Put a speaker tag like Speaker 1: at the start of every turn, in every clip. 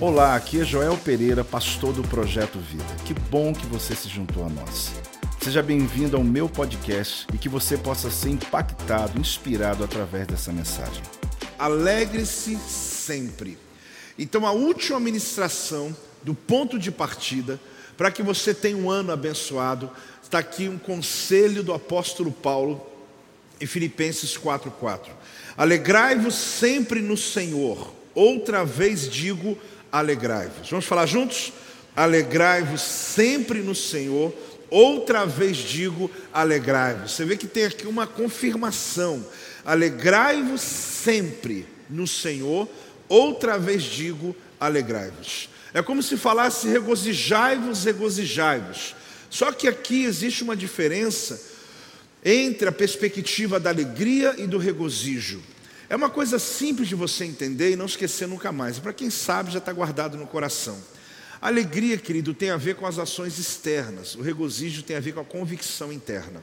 Speaker 1: Olá, aqui é Joel Pereira, pastor do Projeto Vida. Que bom que você se juntou a nós. Seja bem-vindo ao meu podcast e que você possa ser impactado, inspirado através dessa mensagem.
Speaker 2: Alegre-se sempre. Então, a última ministração do ponto de partida para que você tenha um ano abençoado, está aqui um conselho do apóstolo Paulo em Filipenses 4:4. Alegrai-vos sempre no Senhor. Outra vez digo, alegrai-vos. Vamos falar juntos? Alegrai-vos sempre no Senhor. Outra vez digo, alegrai-vos. Você vê que tem aqui uma confirmação. Alegrai-vos sempre no Senhor. Outra vez digo, alegrai-vos. É como se falasse regozijai-vos, regozijai-vos. Só que aqui existe uma diferença entre a perspectiva da alegria e do regozijo. É uma coisa simples de você entender e não esquecer nunca mais. Para quem sabe, já está guardado no coração. Alegria, querido, tem a ver com as ações externas, o regozijo tem a ver com a convicção interna.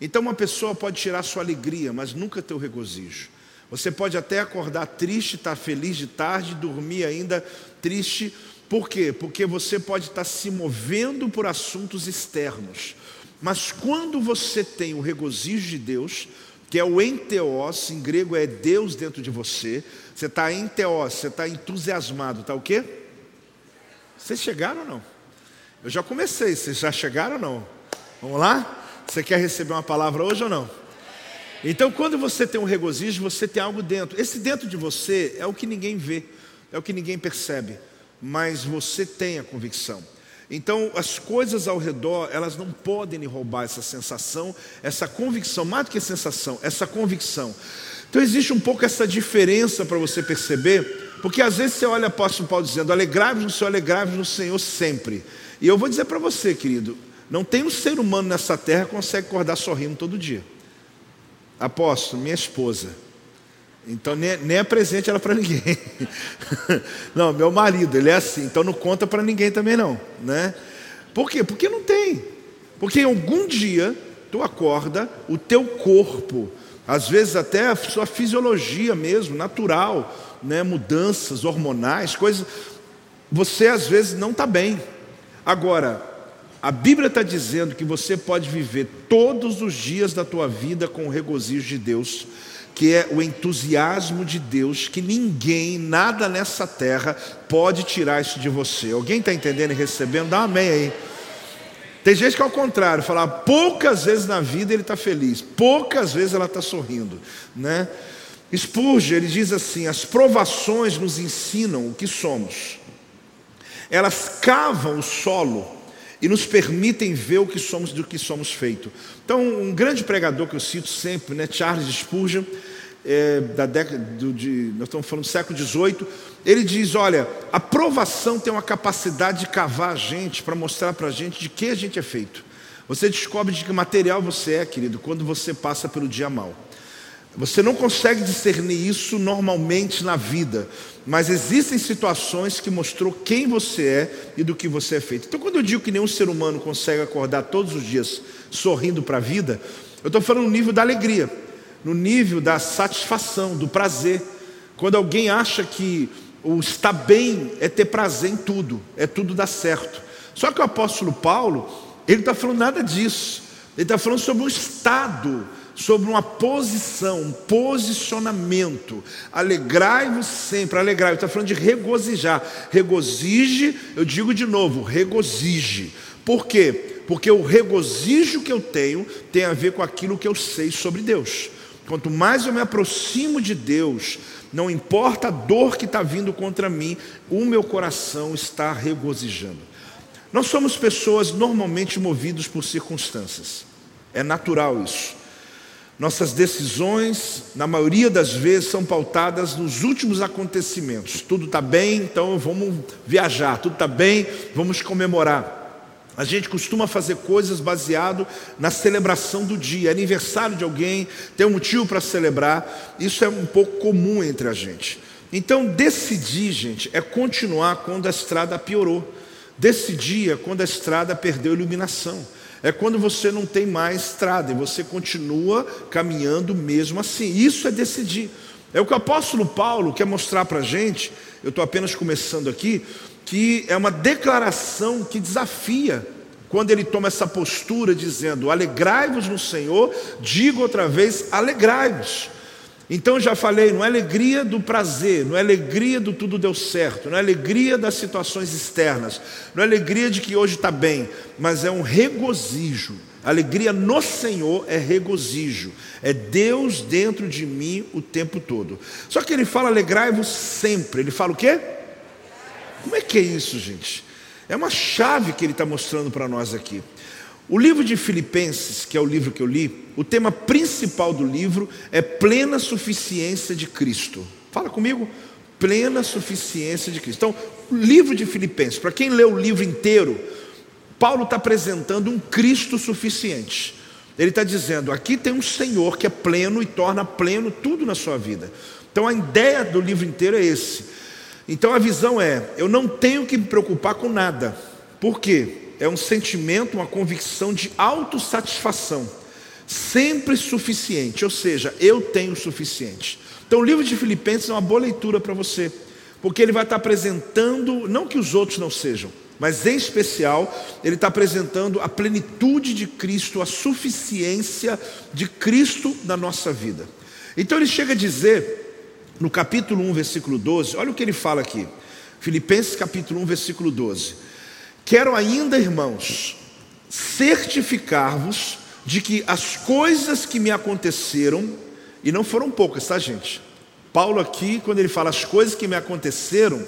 Speaker 2: Então, uma pessoa pode tirar sua alegria, mas nunca ter o regozijo. Você pode até acordar triste, estar tá feliz de tarde, dormir ainda triste. Por quê? Porque você pode estar se movendo por assuntos externos. Mas quando você tem o regozijo de Deus, que é o enteos, em grego é Deus dentro de você. Você está enteos, você está entusiasmado, está o quê? Vocês chegaram ou não? Eu já comecei, vocês já chegaram ou não? Vamos lá? Você quer receber uma palavra hoje ou não? Então, quando você tem um regozijo, você tem algo dentro. Esse dentro de você é o que ninguém vê, é o que ninguém percebe, mas você tem a convicção. Então, as coisas ao redor, elas não podem lhe roubar essa sensação, essa convicção, mais do que sensação, essa convicção. Então, existe um pouco essa diferença para você perceber, porque às vezes você olha o apóstolo Paulo dizendo: alegrai-vos no Senhor, alegrai-vos no Senhor sempre. E eu vou dizer para você, querido, não tem um ser humano nessa terra que consegue acordar sorrindo todo dia. Apóstolo, minha esposa, então nem, nem apresente ela para ninguém. não, meu marido, ele é assim, então não conta para ninguém também não, né? Por quê? Porque não tem. Porque algum dia tu acorda, o teu corpo, às vezes até a sua fisiologia mesmo, natural, né, mudanças hormonais, coisas, você às vezes não está bem. Agora, a Bíblia está dizendo que você pode viver todos os dias da tua vida com o regozijo de Deus que é o entusiasmo de Deus, que ninguém, nada nessa terra pode tirar isso de você. Alguém está entendendo e recebendo? Dá um amém aí. Tem gente que é ao contrário, fala poucas vezes na vida ele está feliz, poucas vezes ela está sorrindo, né? Spurgeon, ele diz assim: as provações nos ensinam o que somos, elas cavam o solo e nos permitem ver o que somos do que somos feito. Então, um grande pregador que eu cito sempre, né, Charles Spurgeon, é, da década do, de, nós estamos falando do século XVIII, ele diz: olha, a provação tem uma capacidade de cavar a gente para mostrar para a gente de que a gente é feito. Você descobre de que material você é, querido, quando você passa pelo dia mal. Você não consegue discernir isso normalmente na vida, mas existem situações que mostrou quem você é e do que você é feito. Então, quando eu digo que nenhum ser humano consegue acordar todos os dias sorrindo para a vida, eu estou falando no nível da alegria, no nível da satisfação, do prazer. Quando alguém acha que o estar bem é ter prazer em tudo, é tudo dar certo. Só que o apóstolo Paulo, ele não está falando nada disso. Ele está falando sobre um estado sobre uma posição, um posicionamento. Alegrai-vos sempre, alegrai. Está falando de regozijar. Regozije, eu digo de novo, regozije. Por quê? Porque o regozijo que eu tenho tem a ver com aquilo que eu sei sobre Deus. Quanto mais eu me aproximo de Deus, não importa a dor que está vindo contra mim, o meu coração está regozijando. Nós somos pessoas normalmente movidos por circunstâncias, é natural isso. Nossas decisões, na maioria das vezes, são pautadas nos últimos acontecimentos. Tudo está bem, então vamos viajar. Tudo está bem, vamos comemorar. A gente costuma fazer coisas baseado na celebração do dia, aniversário de alguém, tem um motivo para celebrar. Isso é um pouco comum entre a gente. Então, decidir, gente, é continuar quando a estrada piorou. Decidir é quando a estrada perdeu iluminação. É quando você não tem mais estrada e você continua caminhando mesmo assim. Isso é decidir. É o que o apóstolo Paulo quer mostrar para a gente, eu estou apenas começando aqui, que é uma declaração que desafia quando ele toma essa postura dizendo: Alegrai-vos no Senhor, digo outra vez: alegrai-vos. Então já falei, não é alegria do prazer, não é alegria do tudo deu certo, não é alegria das situações externas, não é alegria de que hoje está bem, mas é um regozijo. Alegria no Senhor é regozijo, é Deus dentro de mim o tempo todo. Só que ele fala alegrai-vos sempre, ele fala o quê? Como é que é isso, gente? É uma chave que ele está mostrando para nós aqui. O livro de Filipenses, que é o livro que eu li, o tema principal do livro é plena suficiência de Cristo. Fala comigo, plena suficiência de Cristo. Então, o livro de Filipenses, para quem lê o livro inteiro, Paulo está apresentando um Cristo suficiente. Ele está dizendo: aqui tem um Senhor que é pleno e torna pleno tudo na sua vida. Então a ideia do livro inteiro é esse. Então a visão é: eu não tenho que me preocupar com nada. Por quê? É um sentimento, uma convicção de autossatisfação, sempre suficiente, ou seja, eu tenho o suficiente. Então o livro de Filipenses é uma boa leitura para você, porque ele vai estar apresentando, não que os outros não sejam, mas em especial, ele está apresentando a plenitude de Cristo, a suficiência de Cristo na nossa vida. Então ele chega a dizer no capítulo 1, versículo 12, olha o que ele fala aqui. Filipenses capítulo 1, versículo 12. Quero ainda, irmãos, certificar-vos de que as coisas que me aconteceram, e não foram poucas, tá, gente? Paulo aqui, quando ele fala as coisas que me aconteceram,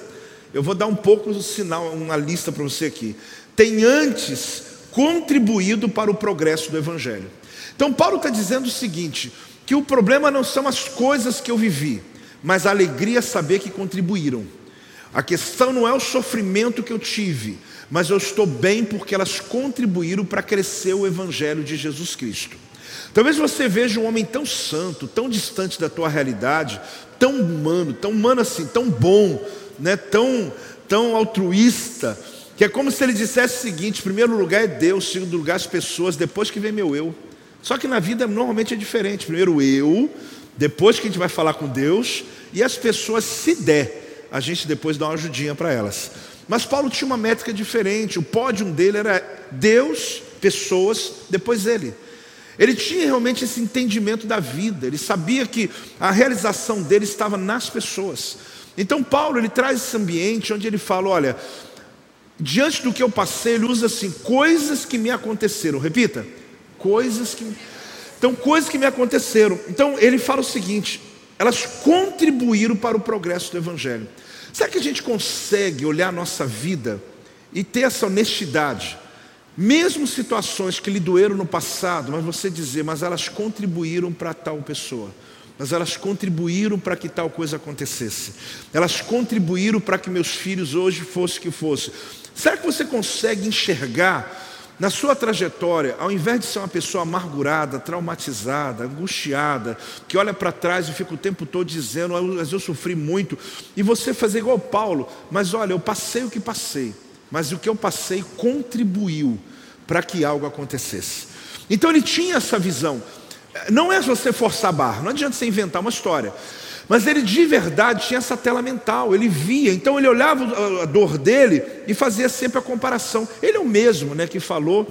Speaker 2: eu vou dar um pouco do sinal, uma lista para você aqui. Tem antes contribuído para o progresso do Evangelho. Então, Paulo está dizendo o seguinte: que o problema não são as coisas que eu vivi, mas a alegria é saber que contribuíram. A questão não é o sofrimento que eu tive, mas eu estou bem porque elas contribuíram para crescer o Evangelho de Jesus Cristo. Talvez você veja um homem tão santo, tão distante da tua realidade, tão humano, tão humano assim, tão bom, né, tão, tão altruísta, que é como se ele dissesse o seguinte: primeiro lugar é Deus, segundo lugar as pessoas, depois que vem meu eu. Só que na vida normalmente é diferente. Primeiro eu, depois que a gente vai falar com Deus, e as pessoas, se der, a gente depois dá uma ajudinha para elas. Mas Paulo tinha uma métrica diferente, o pódio dele era Deus, pessoas, depois ele. Ele tinha realmente esse entendimento da vida, ele sabia que a realização dele estava nas pessoas. Então Paulo ele traz esse ambiente onde ele fala, olha, diante do que eu passei, ele usa assim, coisas que me aconteceram. Repita, coisas que então, coisas que me aconteceram. Então, ele fala o seguinte: elas contribuíram para o progresso do Evangelho. Será que a gente consegue olhar a nossa vida e ter essa honestidade? Mesmo situações que lhe doeram no passado, mas você dizer, mas elas contribuíram para tal pessoa, mas elas contribuíram para que tal coisa acontecesse, elas contribuíram para que meus filhos hoje fossem o que fosse. Será que você consegue enxergar na sua trajetória, ao invés de ser uma pessoa amargurada, traumatizada, angustiada, que olha para trás e fica o tempo todo dizendo, mas eu sofri muito, e você fazer igual Paulo, mas olha, eu passei o que passei, mas o que eu passei contribuiu para que algo acontecesse. Então ele tinha essa visão. Não é você forçar a barra, não adianta você inventar uma história. Mas ele de verdade tinha essa tela mental, ele via, então ele olhava a dor dele e fazia sempre a comparação. Ele é o mesmo né, que falou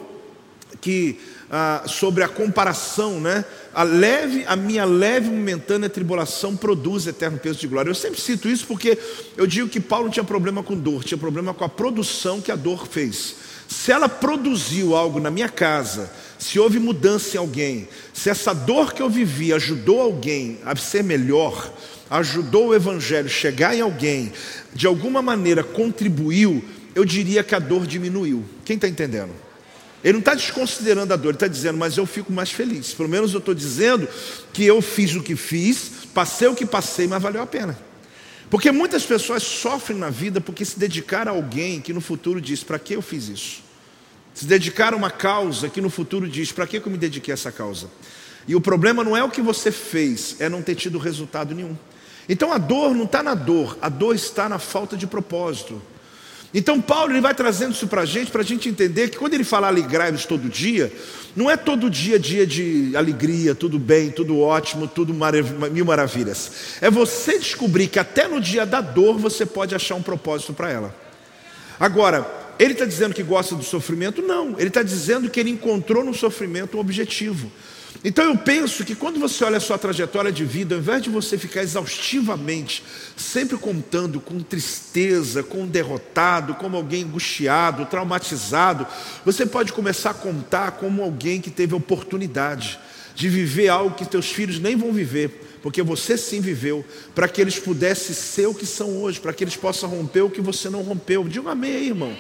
Speaker 2: que ah, sobre a comparação, né? A leve, a minha leve momentânea tribulação produz eterno peso de glória. Eu sempre cito isso porque eu digo que Paulo não tinha problema com dor, tinha problema com a produção que a dor fez. Se ela produziu algo na minha casa, se houve mudança em alguém, se essa dor que eu vivi ajudou alguém a ser melhor, ajudou o evangelho chegar em alguém, de alguma maneira contribuiu, eu diria que a dor diminuiu. Quem está entendendo? Ele não está desconsiderando a dor, ele está dizendo, mas eu fico mais feliz. Pelo menos eu estou dizendo que eu fiz o que fiz, passei o que passei, mas valeu a pena. Porque muitas pessoas sofrem na vida porque se dedicaram a alguém que no futuro diz: para que eu fiz isso? Se dedicar a uma causa que no futuro diz: para que eu me dediquei a essa causa? E o problema não é o que você fez, é não ter tido resultado nenhum. Então a dor não está na dor, a dor está na falta de propósito. Então Paulo ele vai trazendo isso para a gente, para a gente entender que quando ele fala alegrai-vos todo dia, não é todo dia dia de alegria, tudo bem, tudo ótimo, tudo marav mil maravilhas. É você descobrir que até no dia da dor você pode achar um propósito para ela. Agora, ele está dizendo que gosta do sofrimento? Não, ele está dizendo que ele encontrou no sofrimento um objetivo. Então eu penso que quando você olha a sua trajetória de vida, ao invés de você ficar exaustivamente, sempre contando com tristeza, com um derrotado, como alguém angustiado, traumatizado, você pode começar a contar como alguém que teve oportunidade de viver algo que teus filhos nem vão viver, porque você sim viveu, para que eles pudessem ser o que são hoje, para que eles possam romper o que você não rompeu. Diga um amém aí, irmão.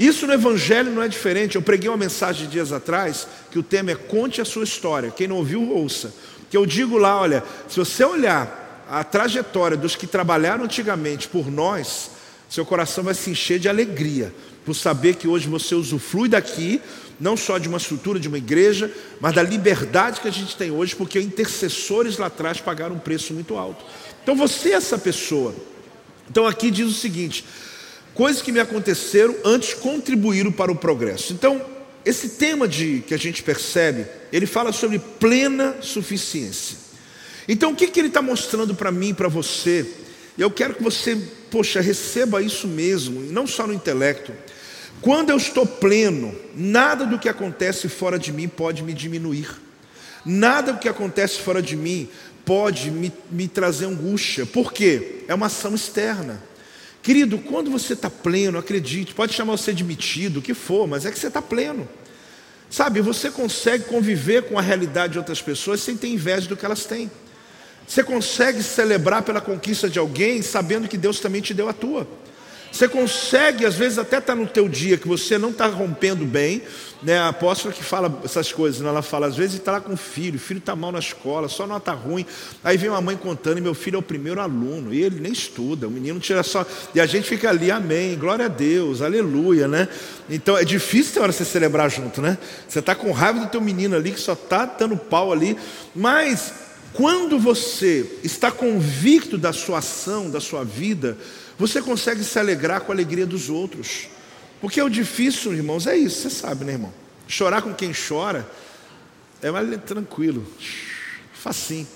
Speaker 2: Isso no Evangelho não é diferente. Eu preguei uma mensagem dias atrás que o tema é Conte a sua história. Quem não ouviu, ouça. Que eu digo lá: olha, se você olhar a trajetória dos que trabalharam antigamente por nós, seu coração vai se encher de alegria por saber que hoje você usufrui daqui, não só de uma estrutura de uma igreja, mas da liberdade que a gente tem hoje, porque intercessores lá atrás pagaram um preço muito alto. Então você é essa pessoa. Então aqui diz o seguinte: coisas que me aconteceram antes contribuíram para o progresso. Então, esse tema de que a gente percebe, ele fala sobre plena suficiência. Então, o que, que ele está mostrando para mim para você? Eu quero que você, poxa, receba isso mesmo, não só no intelecto. Quando eu estou pleno, nada do que acontece fora de mim pode me diminuir. Nada do que acontece fora de mim pode me, me trazer angústia. Por quê? É uma ação externa. Querido, quando você está pleno, acredite, pode chamar você de metido, o que for, mas é que você está pleno. Sabe, você consegue conviver com a realidade de outras pessoas sem ter inveja do que elas têm. Você consegue celebrar pela conquista de alguém sabendo que Deus também te deu a tua. Você consegue, às vezes, até estar tá no teu dia que você não está rompendo bem, né? A apóstola que fala essas coisas, né? ela fala, às vezes está lá com o filho, o filho está mal na escola, só nota ruim. Aí vem uma mãe contando, e meu filho é o primeiro aluno, e ele nem estuda, o menino tira só. E a gente fica ali, amém, glória a Deus, aleluia, né? Então é difícil ter hora você celebrar junto, né? Você está com raiva do teu menino ali, que só está dando pau ali, mas quando você está convicto da sua ação, da sua vida, você consegue se alegrar com a alegria dos outros. Porque o difícil, irmãos, é isso, você sabe, né, irmão? Chorar com quem chora é mais tranquilo, facinho.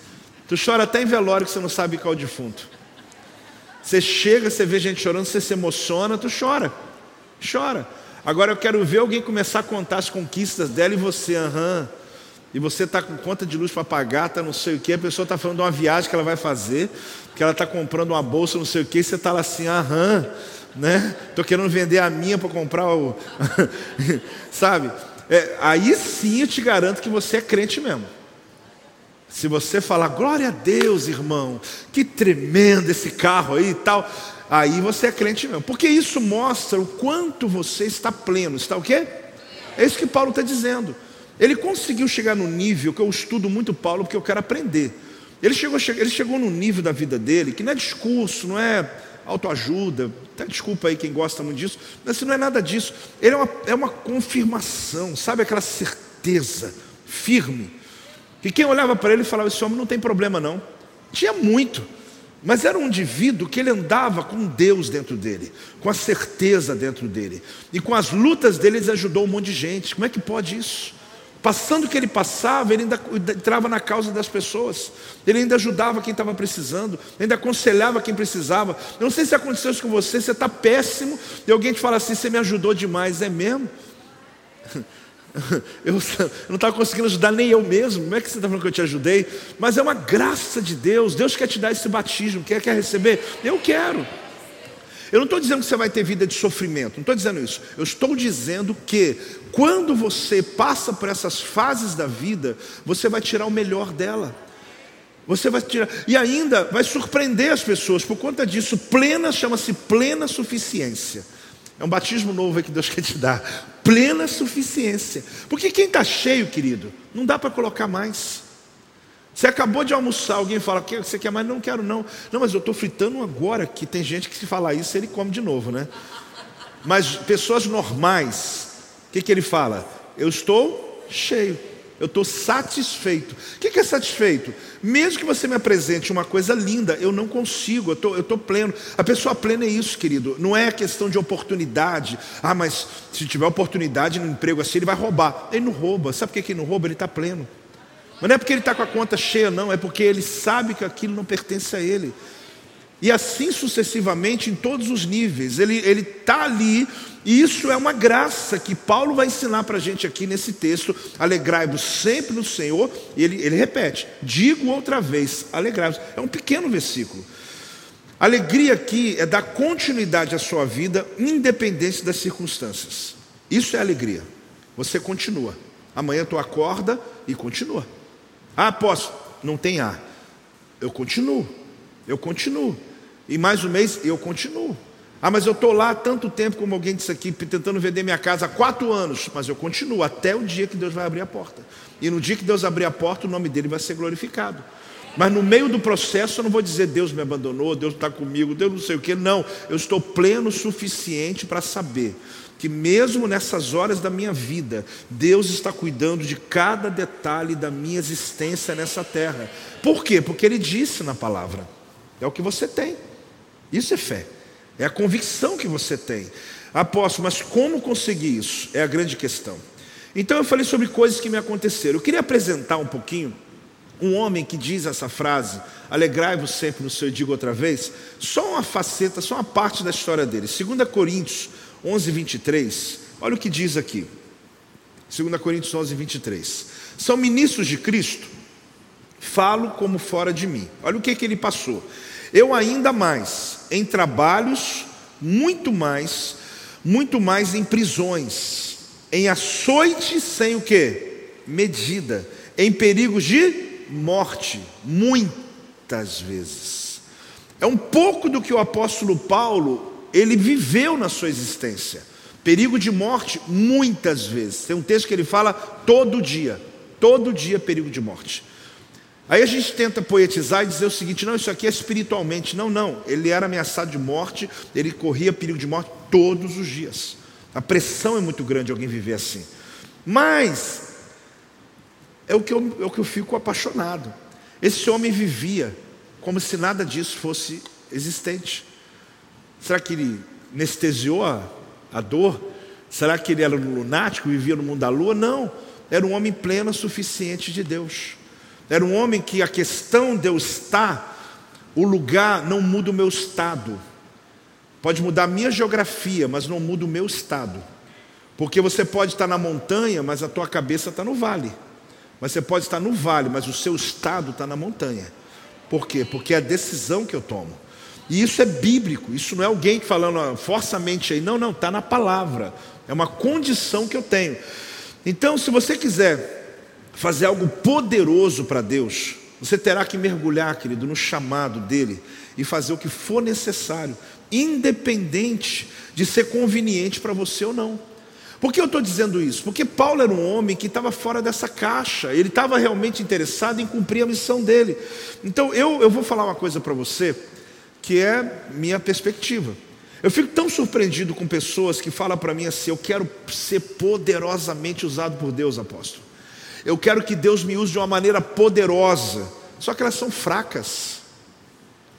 Speaker 2: Tu chora até em velório que você não sabe qual é o defunto. Você chega, você vê gente chorando, você se emociona, tu chora. Chora. Agora eu quero ver alguém começar a contar as conquistas dela e você, aham. E você está com conta de luz para pagar, está não sei o que, a pessoa está falando de uma viagem que ela vai fazer que ela está comprando uma bolsa, não sei o que, você está lá assim, aham, né? Estou querendo vender a minha para comprar o. Sabe? É, aí sim eu te garanto que você é crente mesmo. Se você falar, glória a Deus, irmão, que tremendo esse carro aí e tal, aí você é crente mesmo. Porque isso mostra o quanto você está pleno. Está o quê? É isso que Paulo está dizendo. Ele conseguiu chegar no nível que eu estudo muito Paulo, porque eu quero aprender. Ele chegou, ele chegou no nível da vida dele que não é discurso, não é autoajuda, até desculpa aí quem gosta muito disso, mas não é nada disso. Ele é uma, é uma confirmação, sabe aquela certeza firme. Que quem olhava para ele falava: Esse homem não tem problema, não. Tinha muito, mas era um indivíduo que ele andava com Deus dentro dele, com a certeza dentro dele, e com as lutas dele, ele ajudou um monte de gente. Como é que pode isso? Passando o que ele passava, ele ainda entrava na causa das pessoas, ele ainda ajudava quem estava precisando, ainda aconselhava quem precisava. Eu não sei se aconteceu isso com você, você está péssimo, e alguém te fala assim: você me ajudou demais, é mesmo? Eu não estava conseguindo ajudar nem eu mesmo, como é que você está falando que eu te ajudei? Mas é uma graça de Deus, Deus quer te dar esse batismo, quer, quer receber? Eu quero. Eu não estou dizendo que você vai ter vida de sofrimento, não estou dizendo isso. Eu estou dizendo que quando você passa por essas fases da vida, você vai tirar o melhor dela. Você vai tirar, e ainda vai surpreender as pessoas por conta disso. Plena chama-se plena suficiência. É um batismo novo que Deus quer te dar. Plena suficiência. Porque quem está cheio, querido, não dá para colocar mais. Você acabou de almoçar, alguém fala, que você quer mais? Não quero não. Não, mas eu estou fritando agora, que tem gente que se falar isso, ele come de novo, né? Mas pessoas normais, o que, que ele fala? Eu estou cheio. Eu estou satisfeito. O que é satisfeito? Mesmo que você me apresente uma coisa linda, eu não consigo, eu tô, estou pleno. A pessoa plena é isso, querido. Não é questão de oportunidade. Ah, mas se tiver oportunidade no emprego assim, ele vai roubar. Ele não rouba. Sabe por que ele não rouba? Ele está pleno. Mas não é porque ele está com a conta cheia, não. É porque ele sabe que aquilo não pertence a ele. E assim sucessivamente em todos os níveis. Ele está ali e isso é uma graça que Paulo vai ensinar para a gente aqui nesse texto. Alegrai-vos sempre no Senhor. E ele, ele repete: digo outra vez, alegrai-vos. É um pequeno versículo. Alegria aqui é dar continuidade à sua vida, independente das circunstâncias. Isso é alegria. Você continua. Amanhã tu acorda e continua. Ah, posso? Não tem ar. Eu continuo. Eu continuo. E mais um mês eu continuo. Ah, mas eu estou lá há tanto tempo, como alguém disse aqui, tentando vender minha casa há quatro anos, mas eu continuo até o dia que Deus vai abrir a porta. E no dia que Deus abrir a porta, o nome dele vai ser glorificado. Mas no meio do processo eu não vou dizer Deus me abandonou, Deus está comigo, Deus não sei o que. Não, eu estou pleno o suficiente para saber que mesmo nessas horas da minha vida, Deus está cuidando de cada detalhe da minha existência nessa terra. Por quê? Porque Ele disse na palavra. É o que você tem. Isso é fé. É a convicção que você tem. Apóstolo, mas como conseguir isso? É a grande questão. Então eu falei sobre coisas que me aconteceram. Eu queria apresentar um pouquinho um homem que diz essa frase, alegrai-vos sempre no seu digo outra vez, só uma faceta, só uma parte da história dele. 2 Coríntios 11, 23, olha o que diz aqui. 2 Coríntios 11, 23. São ministros de Cristo? Falo como fora de mim. Olha o que, que ele passou. Eu ainda mais, em trabalhos, muito mais, muito mais em prisões, em açoite sem o que? Medida, em perigos de morte, muitas vezes. É um pouco do que o apóstolo Paulo, ele viveu na sua existência. Perigo de morte, muitas vezes. Tem um texto que ele fala todo dia, todo dia perigo de morte. Aí a gente tenta poetizar e dizer o seguinte: não, isso aqui é espiritualmente. Não, não. Ele era ameaçado de morte, ele corria perigo de morte todos os dias. A pressão é muito grande alguém viver assim. Mas é o que eu, é o que eu fico apaixonado. Esse homem vivia como se nada disso fosse existente. Será que ele anestesiou a, a dor? Será que ele era um lunático, vivia no mundo da lua? Não. Era um homem pleno, suficiente de Deus. Era um homem que a questão de eu estar, o lugar não muda o meu estado. Pode mudar a minha geografia, mas não muda o meu estado. Porque você pode estar na montanha, mas a tua cabeça está no vale. Mas você pode estar no vale, mas o seu estado está na montanha. Por quê? Porque é a decisão que eu tomo. E isso é bíblico, isso não é alguém falando ah, forçamente aí, não, não, está na palavra. É uma condição que eu tenho. Então, se você quiser fazer algo poderoso para Deus, você terá que mergulhar, querido, no chamado dele e fazer o que for necessário, independente de ser conveniente para você ou não. Por que eu estou dizendo isso? Porque Paulo era um homem que estava fora dessa caixa, ele estava realmente interessado em cumprir a missão dele. Então eu, eu vou falar uma coisa para você, que é minha perspectiva. Eu fico tão surpreendido com pessoas que falam para mim assim: eu quero ser poderosamente usado por Deus, apóstolo. Eu quero que Deus me use de uma maneira poderosa. Só que elas são fracas.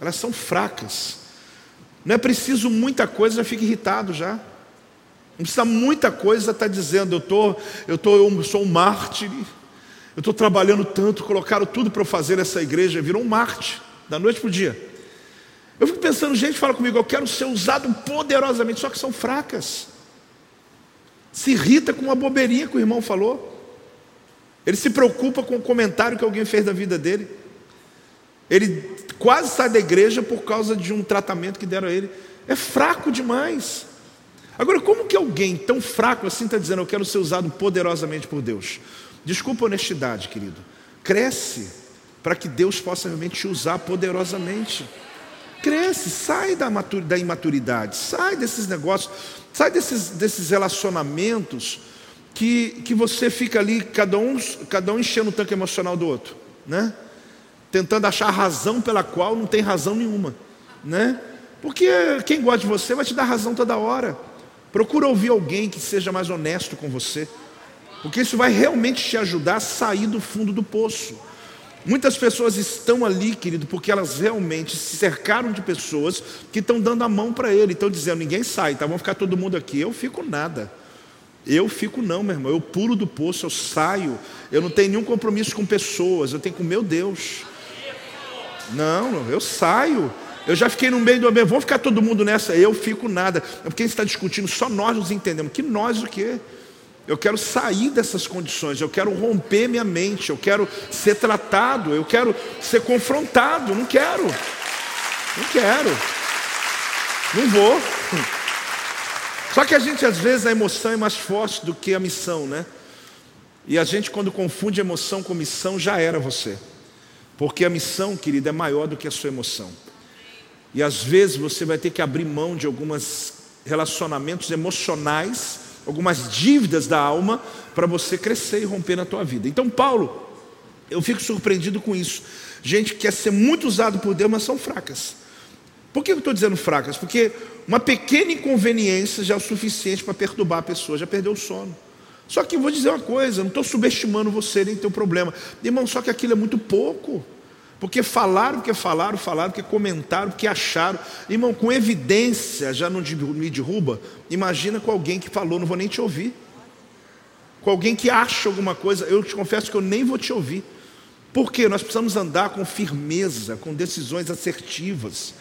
Speaker 2: Elas são fracas. Não é preciso muita coisa, já fica irritado já. Não precisa muita coisa estar tá dizendo, eu, tô, eu, tô, eu sou um mártir, eu estou trabalhando tanto, colocaram tudo para fazer nessa igreja, virou um mártir, da noite para o dia. Eu fico pensando, gente fala comigo, eu quero ser usado poderosamente, só que são fracas. Se irrita com uma bobeirinha que o irmão falou. Ele se preocupa com o comentário que alguém fez da vida dele. Ele quase sai da igreja por causa de um tratamento que deram a ele. É fraco demais. Agora, como que alguém tão fraco assim está dizendo, eu quero ser usado poderosamente por Deus? Desculpa a honestidade, querido. Cresce para que Deus possa realmente te usar poderosamente. Cresce, sai da, da imaturidade, sai desses negócios, sai desses, desses relacionamentos que, que você fica ali, cada um, cada um enchendo o tanque emocional do outro, né? Tentando achar razão pela qual não tem razão nenhuma, né? Porque quem gosta de você vai te dar razão toda hora. Procura ouvir alguém que seja mais honesto com você. porque isso vai realmente te ajudar a sair do fundo do poço. Muitas pessoas estão ali, querido, porque elas realmente se cercaram de pessoas que estão dando a mão para ele, estão dizendo: ninguém sai, tá? Vamos ficar todo mundo aqui. Eu fico nada. Eu fico não, meu irmão. Eu pulo do poço, eu saio. Eu não tenho nenhum compromisso com pessoas. Eu tenho com meu Deus. Não, eu saio. Eu já fiquei no meio do ambiente. Vamos ficar todo mundo nessa. Eu fico nada. É porque está discutindo. Só nós nos entendemos. Que nós o quê? Eu quero sair dessas condições, eu quero romper minha mente, eu quero ser tratado, eu quero ser confrontado. Não quero, não quero, não vou. Só que a gente, às vezes, a emoção é mais forte do que a missão, né? E a gente, quando confunde emoção com missão, já era você. Porque a missão, querida, é maior do que a sua emoção. E às vezes você vai ter que abrir mão de alguns relacionamentos emocionais algumas dívidas da alma para você crescer e romper na tua vida. Então, Paulo, eu fico surpreendido com isso. Gente que quer ser muito usado por Deus, mas são fracas. Por que eu estou dizendo fracas? Porque uma pequena inconveniência já é o suficiente para perturbar a pessoa, já perdeu o sono. Só que vou dizer uma coisa, não estou subestimando você nem teu problema. Irmão, só que aquilo é muito pouco. Porque falaram, porque falaram, falaram, porque comentaram, porque acharam. Irmão, com evidência já não me derruba. Imagina com alguém que falou, não vou nem te ouvir. Com alguém que acha alguma coisa, eu te confesso que eu nem vou te ouvir. Porque nós precisamos andar com firmeza, com decisões assertivas.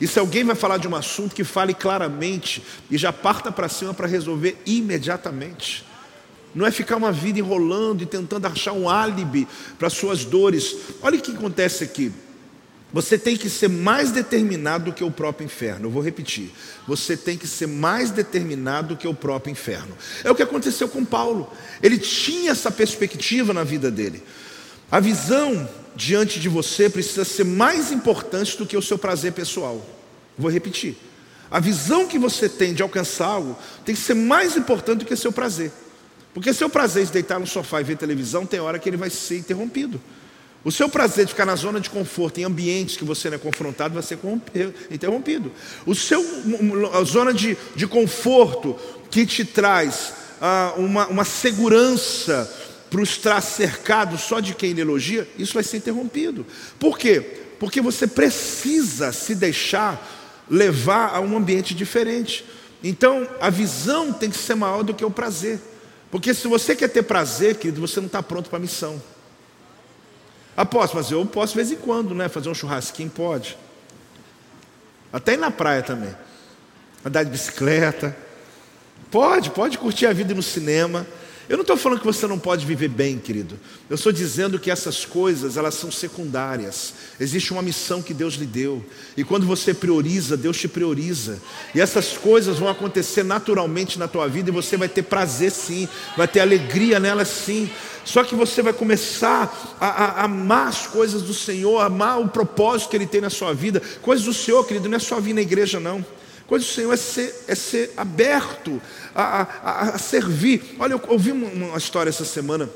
Speaker 2: E se alguém vai falar de um assunto que fale claramente e já parta para cima para resolver imediatamente não é ficar uma vida enrolando e tentando achar um álibi para suas dores. Olha o que acontece aqui. Você tem que ser mais determinado do que o próprio inferno. Eu vou repetir. Você tem que ser mais determinado do que o próprio inferno. É o que aconteceu com Paulo. Ele tinha essa perspectiva na vida dele. A visão diante de você precisa ser mais importante do que o seu prazer pessoal. Vou repetir. A visão que você tem de alcançar algo tem que ser mais importante do que o seu prazer. Porque seu prazer de deitar no sofá e ver televisão, tem hora que ele vai ser interrompido. O seu prazer de ficar na zona de conforto, em ambientes que você não é confrontado, vai ser interrompido. O seu a zona de, de conforto que te traz ah, uma, uma segurança para estar cercado só de quem elogia, isso vai ser interrompido. Por quê? Porque você precisa se deixar levar a um ambiente diferente. Então, a visão tem que ser maior do que o prazer. Porque se você quer ter prazer, querido, você não está pronto para a missão. Apóstolo, mas eu posso de vez em quando, né? Fazer um churrasquinho, pode. Até ir na praia também. Andar de bicicleta. Pode, pode curtir a vida no cinema. Eu não estou falando que você não pode viver bem, querido. Eu estou dizendo que essas coisas, elas são secundárias. Existe uma missão que Deus lhe deu. E quando você prioriza, Deus te prioriza. E essas coisas vão acontecer naturalmente na tua vida e você vai ter prazer sim, vai ter alegria nelas sim. Só que você vai começar a, a, a amar as coisas do Senhor, amar o propósito que Ele tem na sua vida. Coisas do Senhor, querido, não é só vir na igreja, não. Coisa do Senhor é ser, é ser aberto a, a, a servir. Olha, eu ouvi uma, história essa semana,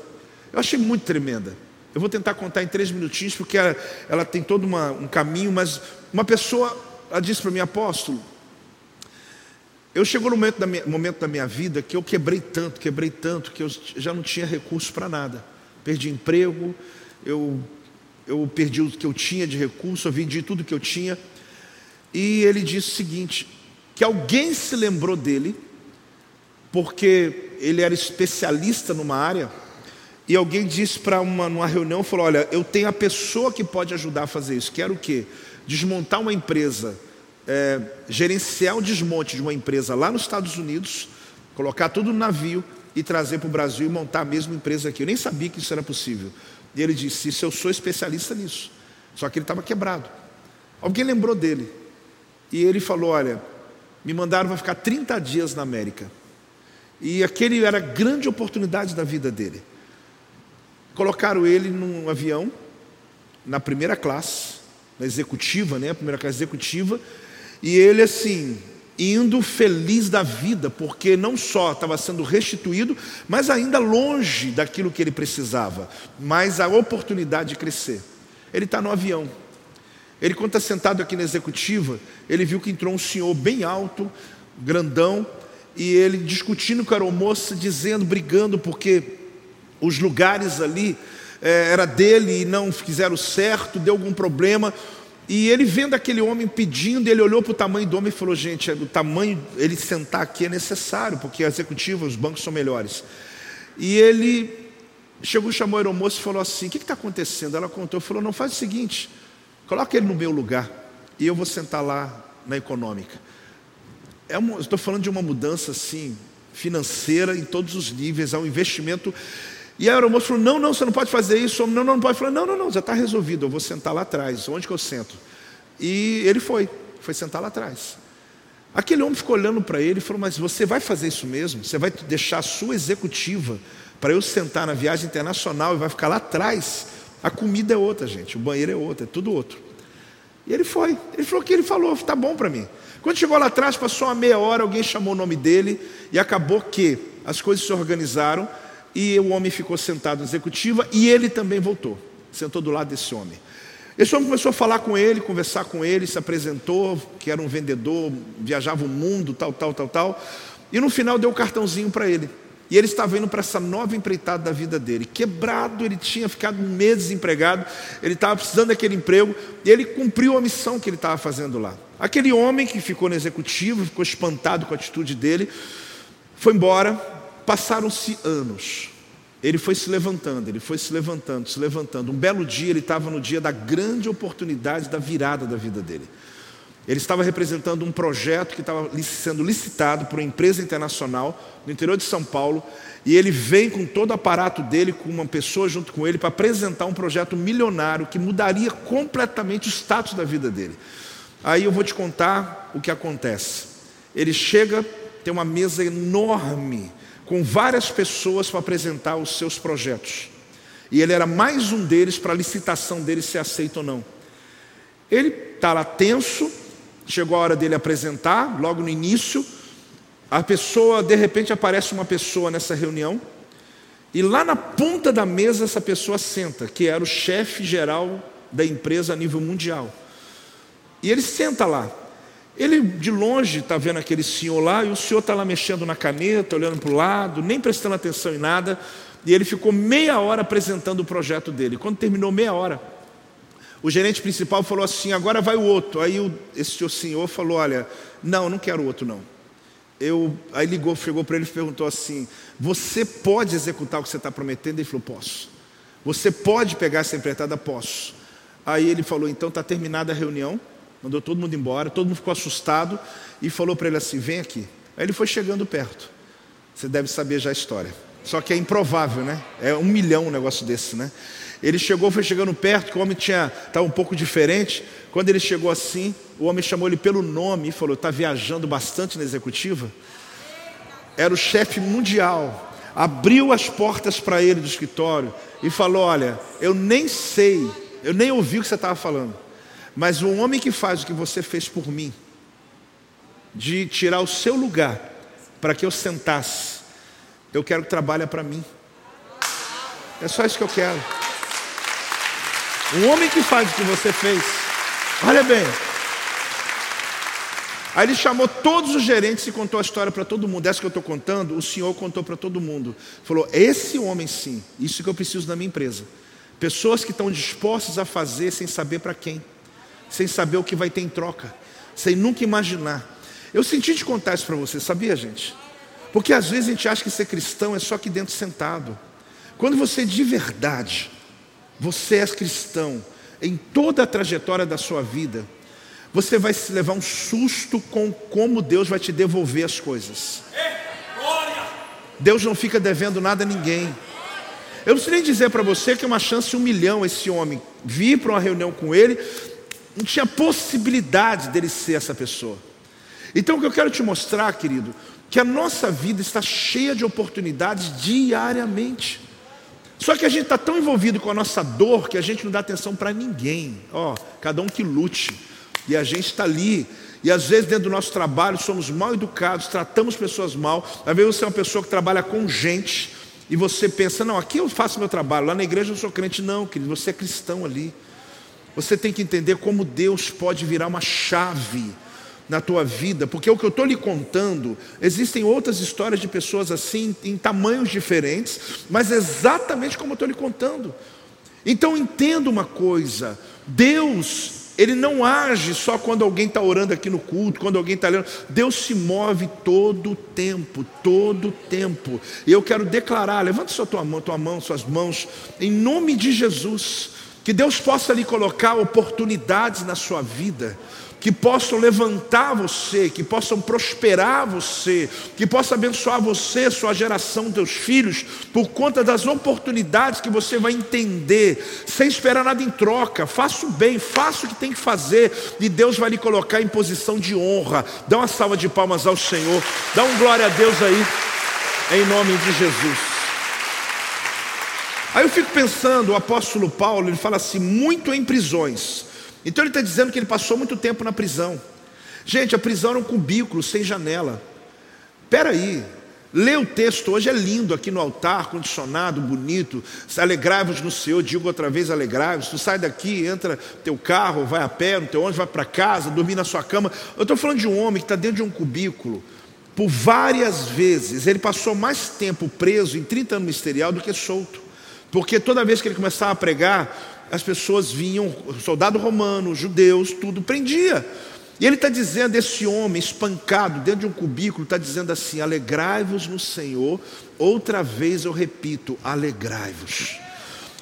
Speaker 2: eu achei muito tremenda. Eu vou tentar contar em três minutinhos, porque ela, ela tem todo uma, um caminho, mas uma pessoa ela disse para mim, apóstolo, eu chegou no momento da, minha, momento da minha vida que eu quebrei tanto, quebrei tanto, que eu já não tinha recurso para nada. Perdi emprego, eu, eu perdi o que eu tinha de recurso, eu vendi tudo que eu tinha. E ele disse o seguinte: que alguém se lembrou dele, porque ele era especialista numa área, e alguém disse para uma numa reunião, falou: olha, eu tenho a pessoa que pode ajudar a fazer isso. Quero o quê? Desmontar uma empresa, é, gerenciar o desmonte de uma empresa lá nos Estados Unidos, colocar tudo no navio e trazer para o Brasil e montar a mesma empresa aqui. Eu nem sabia que isso era possível. E ele disse: Isso eu sou especialista nisso. Só que ele estava quebrado. Alguém lembrou dele. E ele falou: Olha, me mandaram para ficar 30 dias na América. E aquele era a grande oportunidade da vida dele. Colocaram ele num avião, na primeira classe, na executiva, né? A primeira classe executiva. E ele assim, indo feliz da vida, porque não só estava sendo restituído, mas ainda longe daquilo que ele precisava, mas a oportunidade de crescer. Ele está no avião. Ele, quando está sentado aqui na executiva, ele viu que entrou um senhor bem alto, grandão, e ele discutindo com a aeromoça, dizendo, brigando, porque os lugares ali é, era dele e não fizeram certo, deu algum problema. E ele vendo aquele homem pedindo, ele olhou para o tamanho do homem e falou: Gente, o tamanho, ele sentar aqui é necessário, porque a executiva, os bancos são melhores. E ele chegou, chamou a aeromoça e falou assim: O que está acontecendo? Ela contou, falou: Não, faz o seguinte, coloca ele no meu lugar e eu vou sentar lá na econômica. É estou falando de uma mudança assim, financeira em todos os níveis, é um investimento e a aeromoça falou: Não, não, você não pode fazer isso. Não, não, não pode. Falou: Não, não, não, já está resolvido. Eu vou sentar lá atrás. Onde que eu sento? E ele foi, foi sentar lá atrás. Aquele homem ficou olhando para ele e falou: Mas você vai fazer isso mesmo? Você vai deixar a sua executiva para eu sentar na viagem internacional e vai ficar lá atrás? A comida é outra, gente. O banheiro é outro, é tudo outro. E ele foi. Ele falou que ele falou: Tá bom para mim. Quando chegou lá atrás, passou uma meia hora, alguém chamou o nome dele e acabou que as coisas se organizaram e o homem ficou sentado na executiva e ele também voltou, sentou do lado desse homem. Esse homem começou a falar com ele, conversar com ele, se apresentou, que era um vendedor, viajava o mundo, tal, tal, tal, tal. E no final deu o um cartãozinho para ele. E ele estava indo para essa nova empreitada da vida dele. Quebrado, ele tinha ficado meses desempregado, ele estava precisando daquele emprego, e ele cumpriu a missão que ele estava fazendo lá. Aquele homem que ficou no executivo, ficou espantado com a atitude dele, foi embora, Passaram-se anos. Ele foi se levantando, ele foi se levantando, se levantando. Um belo dia, ele estava no dia da grande oportunidade da virada da vida dele. Ele estava representando um projeto que estava sendo licitado por uma empresa internacional no interior de São Paulo, e ele vem com todo o aparato dele, com uma pessoa junto com ele, para apresentar um projeto milionário que mudaria completamente o status da vida dele. Aí eu vou te contar o que acontece. Ele chega, tem uma mesa enorme com várias pessoas para apresentar os seus projetos. E ele era mais um deles para a licitação dele ser aceito ou não. Ele está lá tenso, chegou a hora dele apresentar, logo no início, a pessoa, de repente aparece uma pessoa nessa reunião, e lá na ponta da mesa essa pessoa senta, que era o chefe geral da empresa a nível mundial. E ele senta lá. Ele de longe está vendo aquele senhor lá, e o senhor está lá mexendo na caneta, olhando para o lado, nem prestando atenção em nada, e ele ficou meia hora apresentando o projeto dele. Quando terminou meia hora, o gerente principal falou assim: agora vai o outro. Aí o, esse senhor falou: olha, não, não quero outro não. Eu, aí ligou, chegou para ele e perguntou assim: Você pode executar o que você está prometendo? Ele falou: Posso. Você pode pegar essa empreitada? Posso. Aí ele falou: Então está terminada a reunião mandou todo mundo embora, todo mundo ficou assustado e falou para ele assim: vem aqui. Aí ele foi chegando perto. Você deve saber já a história. Só que é improvável, né? É um milhão um negócio desse, né? Ele chegou, foi chegando perto, que o homem tinha estava um pouco diferente. Quando ele chegou assim, o homem chamou ele pelo nome e falou: "Está viajando bastante na executiva?" Era o chefe mundial. Abriu as portas para ele do escritório e falou: "Olha, eu nem sei, eu nem ouvi o que você estava falando. Mas o homem que faz o que você fez por mim, de tirar o seu lugar para que eu sentasse, eu quero que trabalhe para mim. É só isso que eu quero. O homem que faz o que você fez, olha bem. Aí ele chamou todos os gerentes e contou a história para todo mundo. Essa que eu estou contando, o senhor contou para todo mundo. Falou: esse homem sim, isso que eu preciso na minha empresa. Pessoas que estão dispostas a fazer sem saber para quem sem saber o que vai ter em troca, sem nunca imaginar. Eu senti de contar isso para você, sabia, gente? Porque às vezes a gente acha que ser cristão é só aqui dentro sentado. Quando você de verdade, você é cristão em toda a trajetória da sua vida, você vai se levar um susto com como Deus vai te devolver as coisas. Deus não fica devendo nada a ninguém. Eu não sei nem dizer para você que é uma chance um milhão esse homem vir para uma reunião com ele não tinha possibilidade dele ser essa pessoa. Então o que eu quero te mostrar, querido, que a nossa vida está cheia de oportunidades diariamente. Só que a gente está tão envolvido com a nossa dor que a gente não dá atenção para ninguém. Ó, cada um que lute. E a gente está ali. E às vezes dentro do nosso trabalho somos mal educados, tratamos pessoas mal. Às vezes você é uma pessoa que trabalha com gente e você pensa, não, aqui eu faço meu trabalho, lá na igreja eu sou crente. Não, querido, você é cristão ali. Você tem que entender como Deus pode virar uma chave na tua vida, porque o que eu estou lhe contando, existem outras histórias de pessoas assim, em tamanhos diferentes, mas exatamente como eu estou lhe contando. Então entenda uma coisa: Deus ele não age só quando alguém está orando aqui no culto, quando alguém está lendo. Deus se move todo o tempo, todo o tempo. E eu quero declarar, levanta sua tua mão, tua mão, suas mãos, em nome de Jesus, que Deus possa lhe colocar oportunidades na sua vida que possam levantar você, que possam prosperar você, que possa abençoar você, sua geração, teus filhos, por conta das oportunidades que você vai entender, sem esperar nada em troca. Faça o bem, faça o que tem que fazer, e Deus vai lhe colocar em posição de honra. Dá uma salva de palmas ao Senhor, dá um glória a Deus aí, em nome de Jesus. Aí eu fico pensando, o apóstolo Paulo, ele fala assim: muito em prisões então ele está dizendo que ele passou muito tempo na prisão. Gente, a prisão era um cubículo sem janela. Espera aí, lê o texto, hoje é lindo aqui no altar, condicionado, bonito. Alegrai-vos no Senhor, digo outra vez, alegrai-vos. Tu sai daqui, entra teu carro, vai a pé, no teu ônibus, vai para casa, dormir na sua cama. Eu estou falando de um homem que está dentro de um cubículo. Por várias vezes, ele passou mais tempo preso em 30 anos ministerial do que solto. Porque toda vez que ele começava a pregar, as pessoas vinham, soldado romano, judeus, tudo prendia. E ele está dizendo, esse homem espancado dentro de um cubículo, está dizendo assim: alegrai-vos no Senhor, outra vez eu repito, alegrai-vos.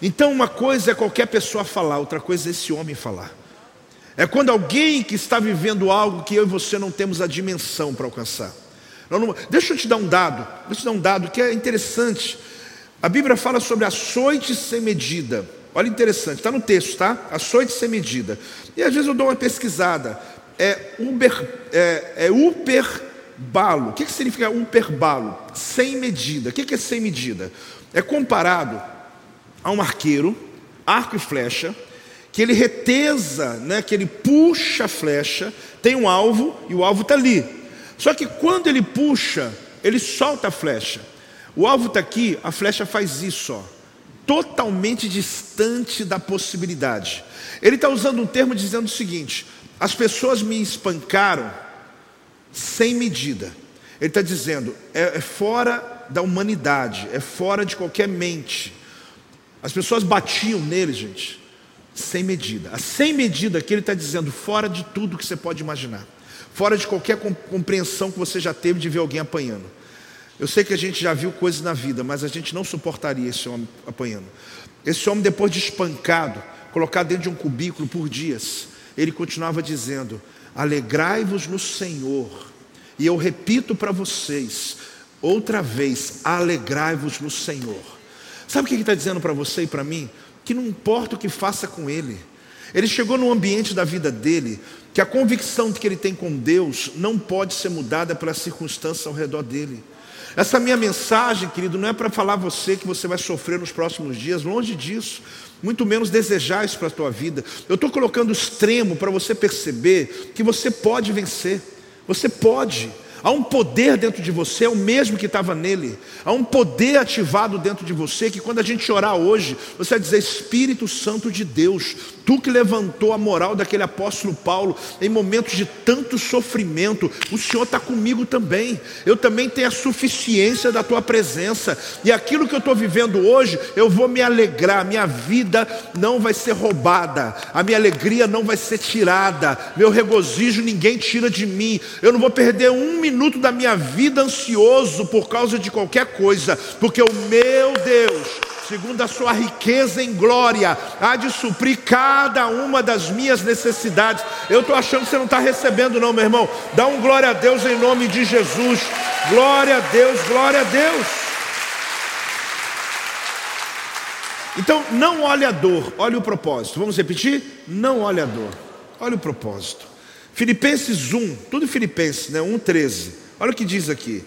Speaker 2: Então, uma coisa é qualquer pessoa falar, outra coisa é esse homem falar. É quando alguém que está vivendo algo que eu e você não temos a dimensão para alcançar. Não, deixa eu te dar um dado, deixa eu te dar um dado que é interessante. A Bíblia fala sobre açoite sem medida. Olha interessante, está no texto, tá? Açoite sem medida. E às vezes eu dou uma pesquisada. É, uber, é, é. O que, que significa uperbalo? Sem medida. O que, que é sem medida? É comparado a um arqueiro, arco e flecha, que ele retesa, né, que ele puxa a flecha, tem um alvo e o alvo está ali. Só que quando ele puxa, ele solta a flecha. O alvo está aqui, a flecha faz isso, ó totalmente distante da possibilidade. Ele está usando um termo dizendo o seguinte: as pessoas me espancaram sem medida. Ele está dizendo, é, é fora da humanidade, é fora de qualquer mente. As pessoas batiam nele, gente, sem medida. A sem medida que ele está dizendo, fora de tudo que você pode imaginar, fora de qualquer compreensão que você já teve de ver alguém apanhando. Eu sei que a gente já viu coisas na vida, mas a gente não suportaria esse homem apanhando. Esse homem, depois de espancado, colocado dentro de um cubículo por dias, ele continuava dizendo: Alegrai-vos no Senhor. E eu repito para vocês, outra vez, alegrai-vos no Senhor. Sabe o que ele está dizendo para você e para mim? Que não importa o que faça com ele. Ele chegou no ambiente da vida dele que a convicção que ele tem com Deus não pode ser mudada pela circunstância ao redor dele. Essa minha mensagem, querido, não é para falar a você que você vai sofrer nos próximos dias, longe disso, muito menos desejar isso para a tua vida. Eu estou colocando extremo para você perceber que você pode vencer, você pode. Há um poder dentro de você, é o mesmo que estava nele. Há um poder ativado dentro de você que quando a gente orar hoje, você vai dizer: Espírito Santo de Deus, tu que levantou a moral daquele apóstolo Paulo em momentos de tanto sofrimento, o Senhor está comigo também. Eu também tenho a suficiência da tua presença. E aquilo que eu estou vivendo hoje, eu vou me alegrar. Minha vida não vai ser roubada, a minha alegria não vai ser tirada, meu regozijo ninguém tira de mim. Eu não vou perder um minuto minuto da minha vida ansioso por causa de qualquer coisa, porque o meu Deus, segundo a sua riqueza em glória, há de suprir cada uma das minhas necessidades. Eu estou achando que você não está recebendo, não, meu irmão. Dá um glória a Deus em nome de Jesus. Glória a Deus, glória a Deus. Então, não olhe a dor, olhe o propósito. Vamos repetir? Não olhe a dor, olhe o propósito. Filipenses 1, tudo Filipenses, né? 1,13. Olha o que diz aqui.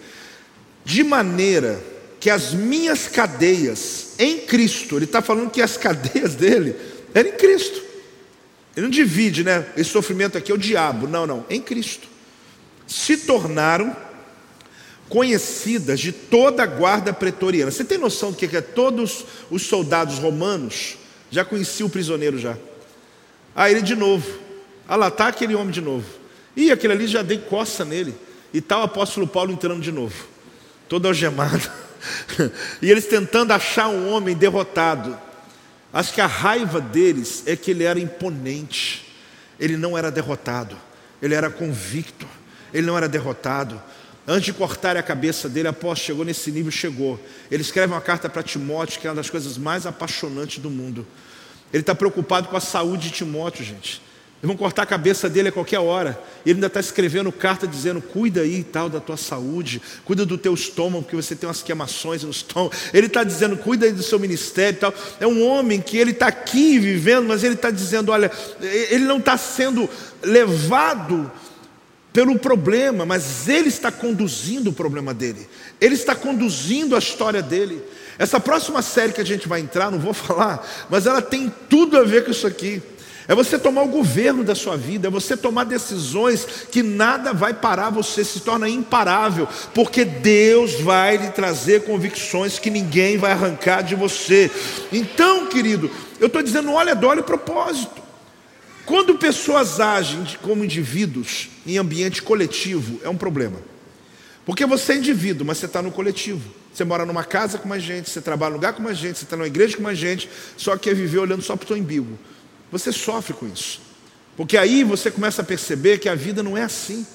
Speaker 2: De maneira que as minhas cadeias em Cristo, ele está falando que as cadeias dele eram em Cristo. Ele não divide, né? Esse sofrimento aqui é o diabo. Não, não, em Cristo. Se tornaram conhecidas de toda a guarda pretoriana. Você tem noção do que é? Todos os soldados romanos já conheciam o prisioneiro já. Ah, ele de novo. Ah lá, está aquele homem de novo. E aquele ali já dei coça nele. E tal tá o apóstolo Paulo entrando de novo, todo algemado. e eles tentando achar um homem derrotado. Acho que a raiva deles é que ele era imponente. Ele não era derrotado. Ele era convicto. Ele não era derrotado. Antes de cortar a cabeça dele, apóstolo chegou nesse nível, chegou. Ele escreve uma carta para Timóteo, que é uma das coisas mais apaixonantes do mundo. Ele está preocupado com a saúde de Timóteo, gente. Vão cortar a cabeça dele a qualquer hora. Ele ainda está escrevendo carta dizendo: cuida aí e tal da tua saúde, cuida do teu estômago, porque você tem umas queimações no estômago. Ele está dizendo: cuida aí do seu ministério e tal. É um homem que ele está aqui vivendo, mas ele está dizendo: olha, ele não está sendo levado pelo problema, mas ele está conduzindo o problema dele, ele está conduzindo a história dele. Essa próxima série que a gente vai entrar, não vou falar, mas ela tem tudo a ver com isso aqui. É você tomar o governo da sua vida, é você tomar decisões que nada vai parar você, se torna imparável, porque Deus vai lhe trazer convicções que ninguém vai arrancar de você. Então, querido, eu estou dizendo, olha, olha o propósito. Quando pessoas agem como indivíduos em ambiente coletivo, é um problema. Porque você é indivíduo, mas você está no coletivo. Você mora numa casa com mais gente, você trabalha num lugar com mais gente, você está numa igreja com mais gente, só que é viver olhando só para o seu umbigo. Você sofre com isso. Porque aí você começa a perceber que a vida não é assim.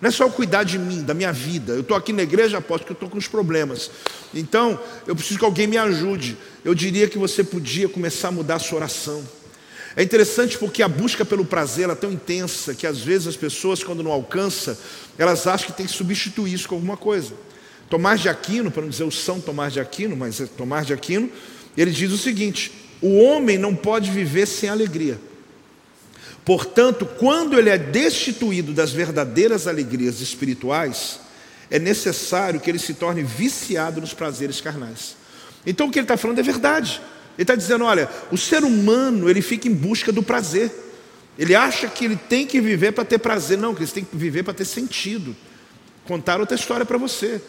Speaker 2: Não é só cuidar de mim, da minha vida. Eu estou aqui na igreja, aposto que eu estou com os problemas. Então, eu preciso que alguém me ajude. Eu diria que você podia começar a mudar a sua oração. É interessante porque a busca pelo prazer é tão intensa que às vezes as pessoas, quando não alcançam, elas acham que tem que substituir isso com alguma coisa. Tomás de Aquino, para não dizer o São Tomás de Aquino, mas é Tomás de Aquino, ele diz o seguinte: o homem não pode viver sem alegria. Portanto, quando ele é destituído das verdadeiras alegrias espirituais, é necessário que ele se torne viciado nos prazeres carnais. Então, o que ele está falando é verdade. Ele está dizendo: olha, o ser humano ele fica em busca do prazer. Ele acha que ele tem que viver para ter prazer. Não, que ele tem que viver para ter sentido. Contar outra história para você.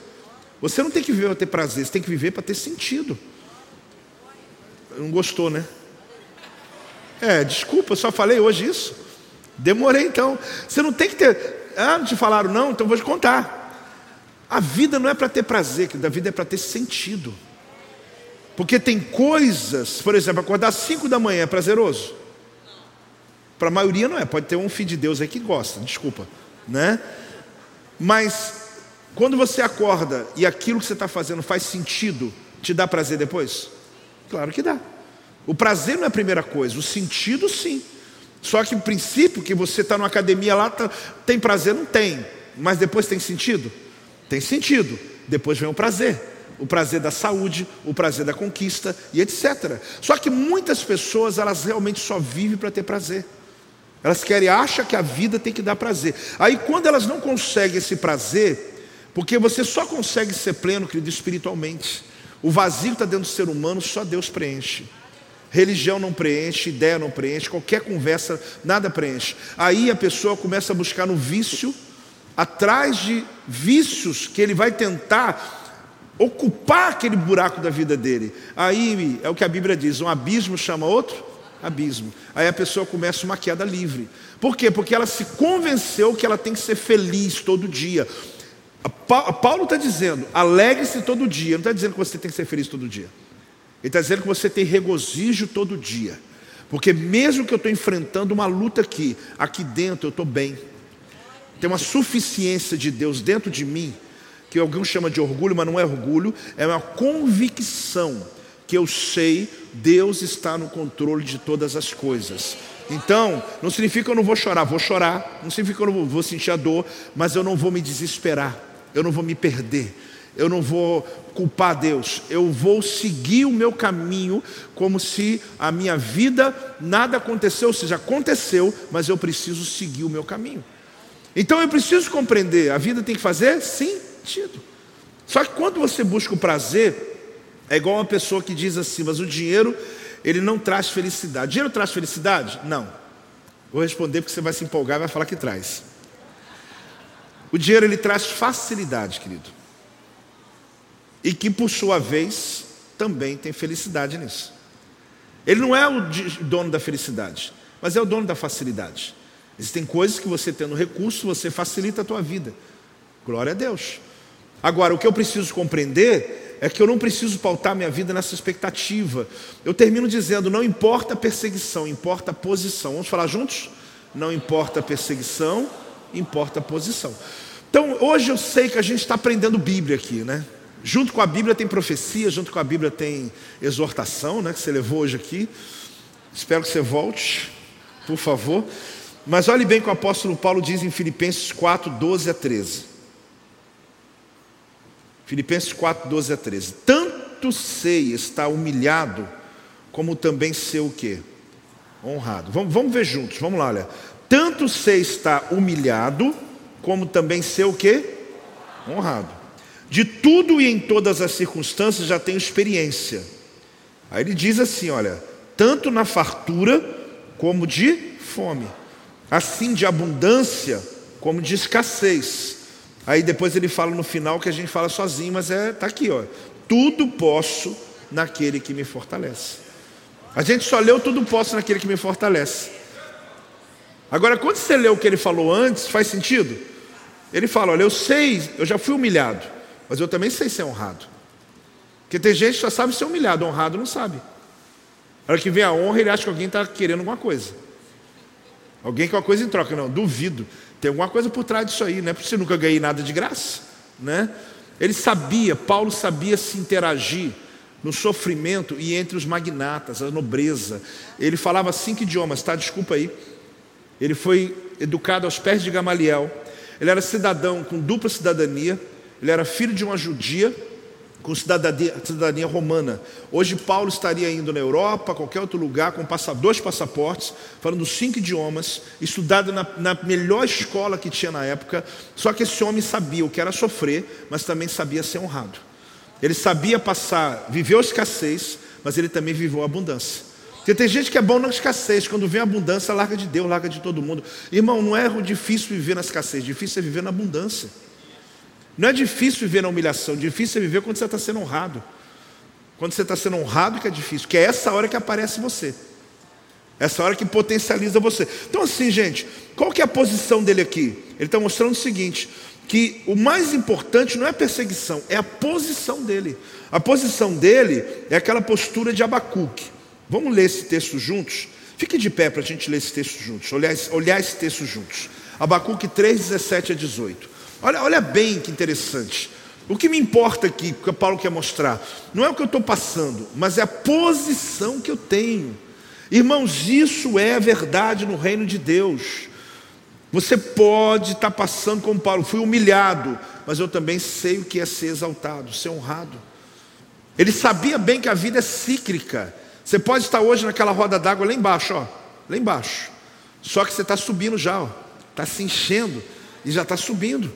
Speaker 2: Você não tem que viver para ter prazer, você tem que viver para ter sentido. Não gostou, né? É, desculpa, só falei hoje isso. Demorei então. Você não tem que ter. Ah, não te falaram não, então vou te contar. A vida não é para ter prazer, a vida é para ter sentido. Porque tem coisas, por exemplo, acordar às 5 da manhã é prazeroso? Para a maioria não é, pode ter um filho de Deus aí que gosta, desculpa, né? Mas quando você acorda e aquilo que você está fazendo faz sentido, te dá prazer depois? Claro que dá. O prazer não é a primeira coisa, o sentido sim. Só que o princípio que você está numa academia lá, tá, tem prazer? Não tem. Mas depois tem sentido? Tem sentido. Depois vem o prazer. O prazer da saúde, o prazer da conquista e etc. Só que muitas pessoas, elas realmente só vivem para ter prazer. Elas querem, acham que a vida tem que dar prazer. Aí quando elas não conseguem esse prazer, porque você só consegue ser pleno, querido, espiritualmente. O vazio está dentro do ser humano, só Deus preenche. Religião não preenche, ideia não preenche, qualquer conversa, nada preenche. Aí a pessoa começa a buscar no vício, atrás de vícios que ele vai tentar ocupar aquele buraco da vida dele. Aí é o que a Bíblia diz: um abismo chama outro abismo. Aí a pessoa começa uma queda livre. Por quê? Porque ela se convenceu que ela tem que ser feliz todo dia. Paulo está dizendo, alegre-se todo dia. Não está dizendo que você tem que ser feliz todo dia. Ele está dizendo que você tem regozijo todo dia. Porque mesmo que eu estou enfrentando uma luta aqui, aqui dentro eu estou bem. Tem uma suficiência de Deus dentro de mim, que alguém chama de orgulho, mas não é orgulho, é uma convicção que eu sei Deus está no controle de todas as coisas. Então, não significa que eu não vou chorar, vou chorar, não significa que eu não vou sentir a dor, mas eu não vou me desesperar eu não vou me perder, eu não vou culpar Deus, eu vou seguir o meu caminho como se a minha vida nada aconteceu, ou seja, aconteceu, mas eu preciso seguir o meu caminho. Então eu preciso compreender, a vida tem que fazer sentido. Só que quando você busca o prazer, é igual uma pessoa que diz assim, mas o dinheiro, ele não traz felicidade. Dinheiro traz felicidade? Não. Vou responder porque você vai se empolgar e vai falar que traz. O dinheiro ele traz facilidade, querido. E que por sua vez também tem felicidade nisso. Ele não é o dono da felicidade, mas é o dono da facilidade. Existem coisas que você tendo recurso, você facilita a tua vida. Glória a Deus. Agora, o que eu preciso compreender é que eu não preciso pautar minha vida nessa expectativa. Eu termino dizendo: não importa a perseguição, importa a posição. Vamos falar juntos? Não importa a perseguição, importa a posição. Então, hoje eu sei que a gente está aprendendo Bíblia aqui, né? Junto com a Bíblia tem profecia, junto com a Bíblia tem exortação, né? Que você levou hoje aqui. Espero que você volte, por favor. Mas olhe bem o que o apóstolo Paulo diz em Filipenses 4, 12 a 13. Filipenses 4, 12 a 13. Tanto sei estar humilhado, como também ser o quê? Honrado. Vamos, vamos ver juntos, vamos lá, olha. Tanto sei estar humilhado, como também ser o quê? Honrado. De tudo e em todas as circunstâncias já tenho experiência. Aí ele diz assim: olha, tanto na fartura como de fome, assim de abundância como de escassez. Aí depois ele fala no final que a gente fala sozinho, mas é tá aqui, ó. Tudo posso naquele que me fortalece. A gente só leu tudo posso naquele que me fortalece. Agora, quando você lê o que ele falou antes, faz sentido? Ele fala: Olha, eu sei, eu já fui humilhado, mas eu também sei ser honrado. Porque tem gente que só sabe ser humilhado, honrado não sabe. Na hora que vem a honra, ele acha que alguém está querendo alguma coisa. Alguém quer uma coisa em troca. Não, duvido. Tem alguma coisa por trás disso aí, não é porque você nunca ganhei nada de graça. Né? Ele sabia, Paulo sabia se interagir no sofrimento e entre os magnatas, a nobreza. Ele falava cinco idiomas, tá? Desculpa aí. Ele foi educado aos pés de Gamaliel. Ele era cidadão com dupla cidadania. Ele era filho de uma judia com cidadania, cidadania, romana. Hoje Paulo estaria indo na Europa, qualquer outro lugar, com dois passaportes, falando cinco idiomas, estudado na, na, melhor escola que tinha na época. Só que esse homem sabia o que era sofrer, mas também sabia ser honrado. Ele sabia passar, viveu escassez, mas ele também viveu abundância. Porque tem gente que é bom na escassez, quando vem a abundância, larga de Deus, larga de todo mundo. Irmão, não é difícil viver na escassez, difícil é viver na abundância. Não é difícil viver na humilhação, difícil é viver quando você está sendo honrado. Quando você está sendo honrado que é difícil, que é essa hora que aparece você. Essa hora que potencializa você. Então, assim, gente, qual que é a posição dele aqui? Ele está mostrando o seguinte: que o mais importante não é a perseguição, é a posição dele. A posição dele é aquela postura de Abacuque. Vamos ler esse texto juntos? Fique de pé para a gente ler esse texto juntos, olhar, olhar esse texto juntos. Abacuque 3, 17 a 18. Olha, olha bem que interessante. O que me importa aqui, que Paulo quer mostrar, não é o que eu estou passando, mas é a posição que eu tenho. Irmãos, isso é a verdade no reino de Deus. Você pode estar passando como Paulo, fui humilhado, mas eu também sei o que é ser exaltado, ser honrado. Ele sabia bem que a vida é cíclica. Você pode estar hoje naquela roda d'água lá embaixo, ó, lá embaixo. Só que você está subindo já, está se enchendo e já está subindo.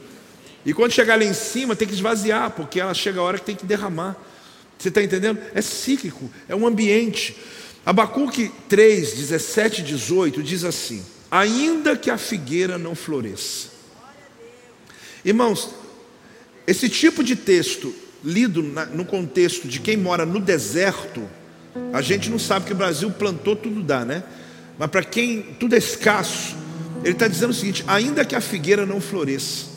Speaker 2: E quando chegar lá em cima, tem que esvaziar, porque ela chega a hora que tem que derramar. Você está entendendo? É cíclico, é um ambiente. Abacuque 3, 17 e 18 diz assim: Ainda que a figueira não floresça. Irmãos, esse tipo de texto, lido no contexto de quem mora no deserto, a gente não sabe que o Brasil plantou tudo dá, né? Mas para quem tudo é escasso, ele está dizendo o seguinte: ainda que a figueira não floresça,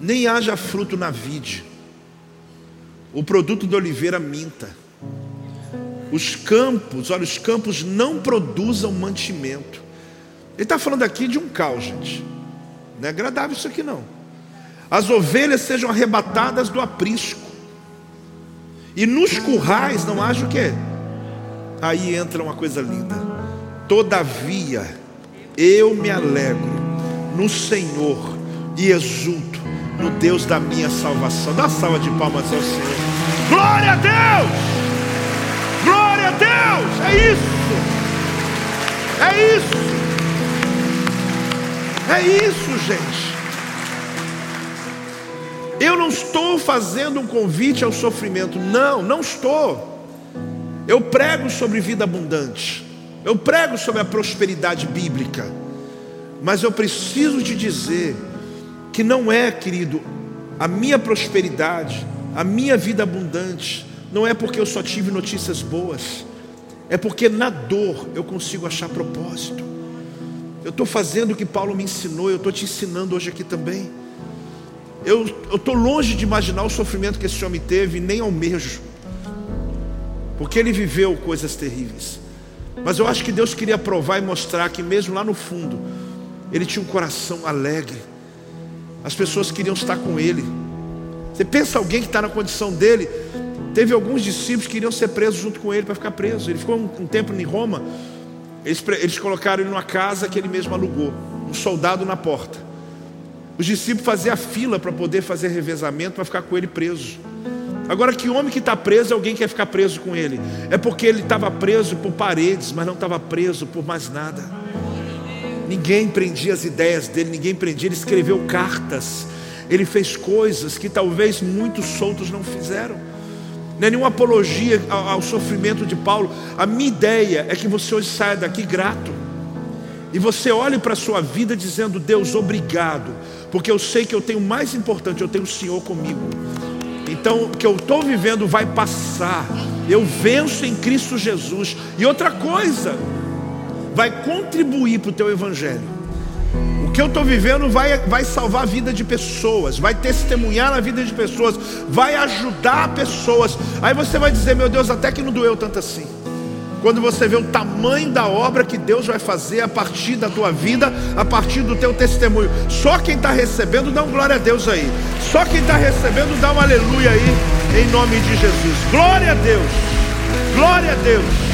Speaker 2: nem haja fruto na vide, o produto da oliveira minta, os campos, olha, os campos não produzam mantimento. Ele está falando aqui de um caos, gente. Não é agradável isso aqui não. As ovelhas sejam arrebatadas do aprisco. E nos currais não haja o quê? Aí entra uma coisa linda. Todavia, eu me alegro no Senhor e exulto no Deus da minha salvação. Dá salva de palmas ao Senhor. Glória a Deus! Glória a Deus! É isso! É isso! É isso, gente. Eu não estou fazendo um convite ao sofrimento. Não, não estou. Eu prego sobre vida abundante. Eu prego sobre a prosperidade bíblica. Mas eu preciso te dizer que não é, querido, a minha prosperidade, a minha vida abundante, não é porque eu só tive notícias boas, é porque na dor eu consigo achar propósito. Eu estou fazendo o que Paulo me ensinou, eu estou te ensinando hoje aqui também. Eu estou longe de imaginar o sofrimento que esse homem teve, nem almejo, porque ele viveu coisas terríveis. Mas eu acho que Deus queria provar e mostrar que, mesmo lá no fundo, ele tinha um coração alegre, as pessoas queriam estar com ele. Você pensa alguém que está na condição dele, teve alguns discípulos que iriam ser presos junto com ele para ficar preso. Ele ficou um, um tempo em Roma, eles, eles colocaram ele numa casa que ele mesmo alugou, um soldado na porta. Os discípulos faziam a fila para poder fazer revezamento para ficar com ele preso. Agora, que homem que está preso, alguém quer ficar preso com ele. É porque ele estava preso por paredes, mas não estava preso por mais nada. Ninguém prendia as ideias dele, ninguém prendia. Ele escreveu cartas, ele fez coisas que talvez muitos soltos não fizeram. Não é nenhuma apologia ao, ao sofrimento de Paulo. A minha ideia é que você hoje saia daqui grato. E você olhe para a sua vida dizendo: Deus, obrigado, porque eu sei que eu tenho o mais importante, eu tenho o Senhor comigo. Então, o que eu estou vivendo vai passar. Eu venço em Cristo Jesus. E outra coisa, vai contribuir para o teu evangelho. O que eu estou vivendo vai, vai salvar a vida de pessoas, vai testemunhar na vida de pessoas, vai ajudar pessoas. Aí você vai dizer, meu Deus, até que não doeu tanto assim. Quando você vê o tamanho da obra que Deus vai fazer a partir da tua vida, a partir do teu testemunho. Só quem está recebendo, dá um glória a Deus aí. Só quem está recebendo, dá um aleluia aí, em nome de Jesus. Glória a Deus. Glória a Deus.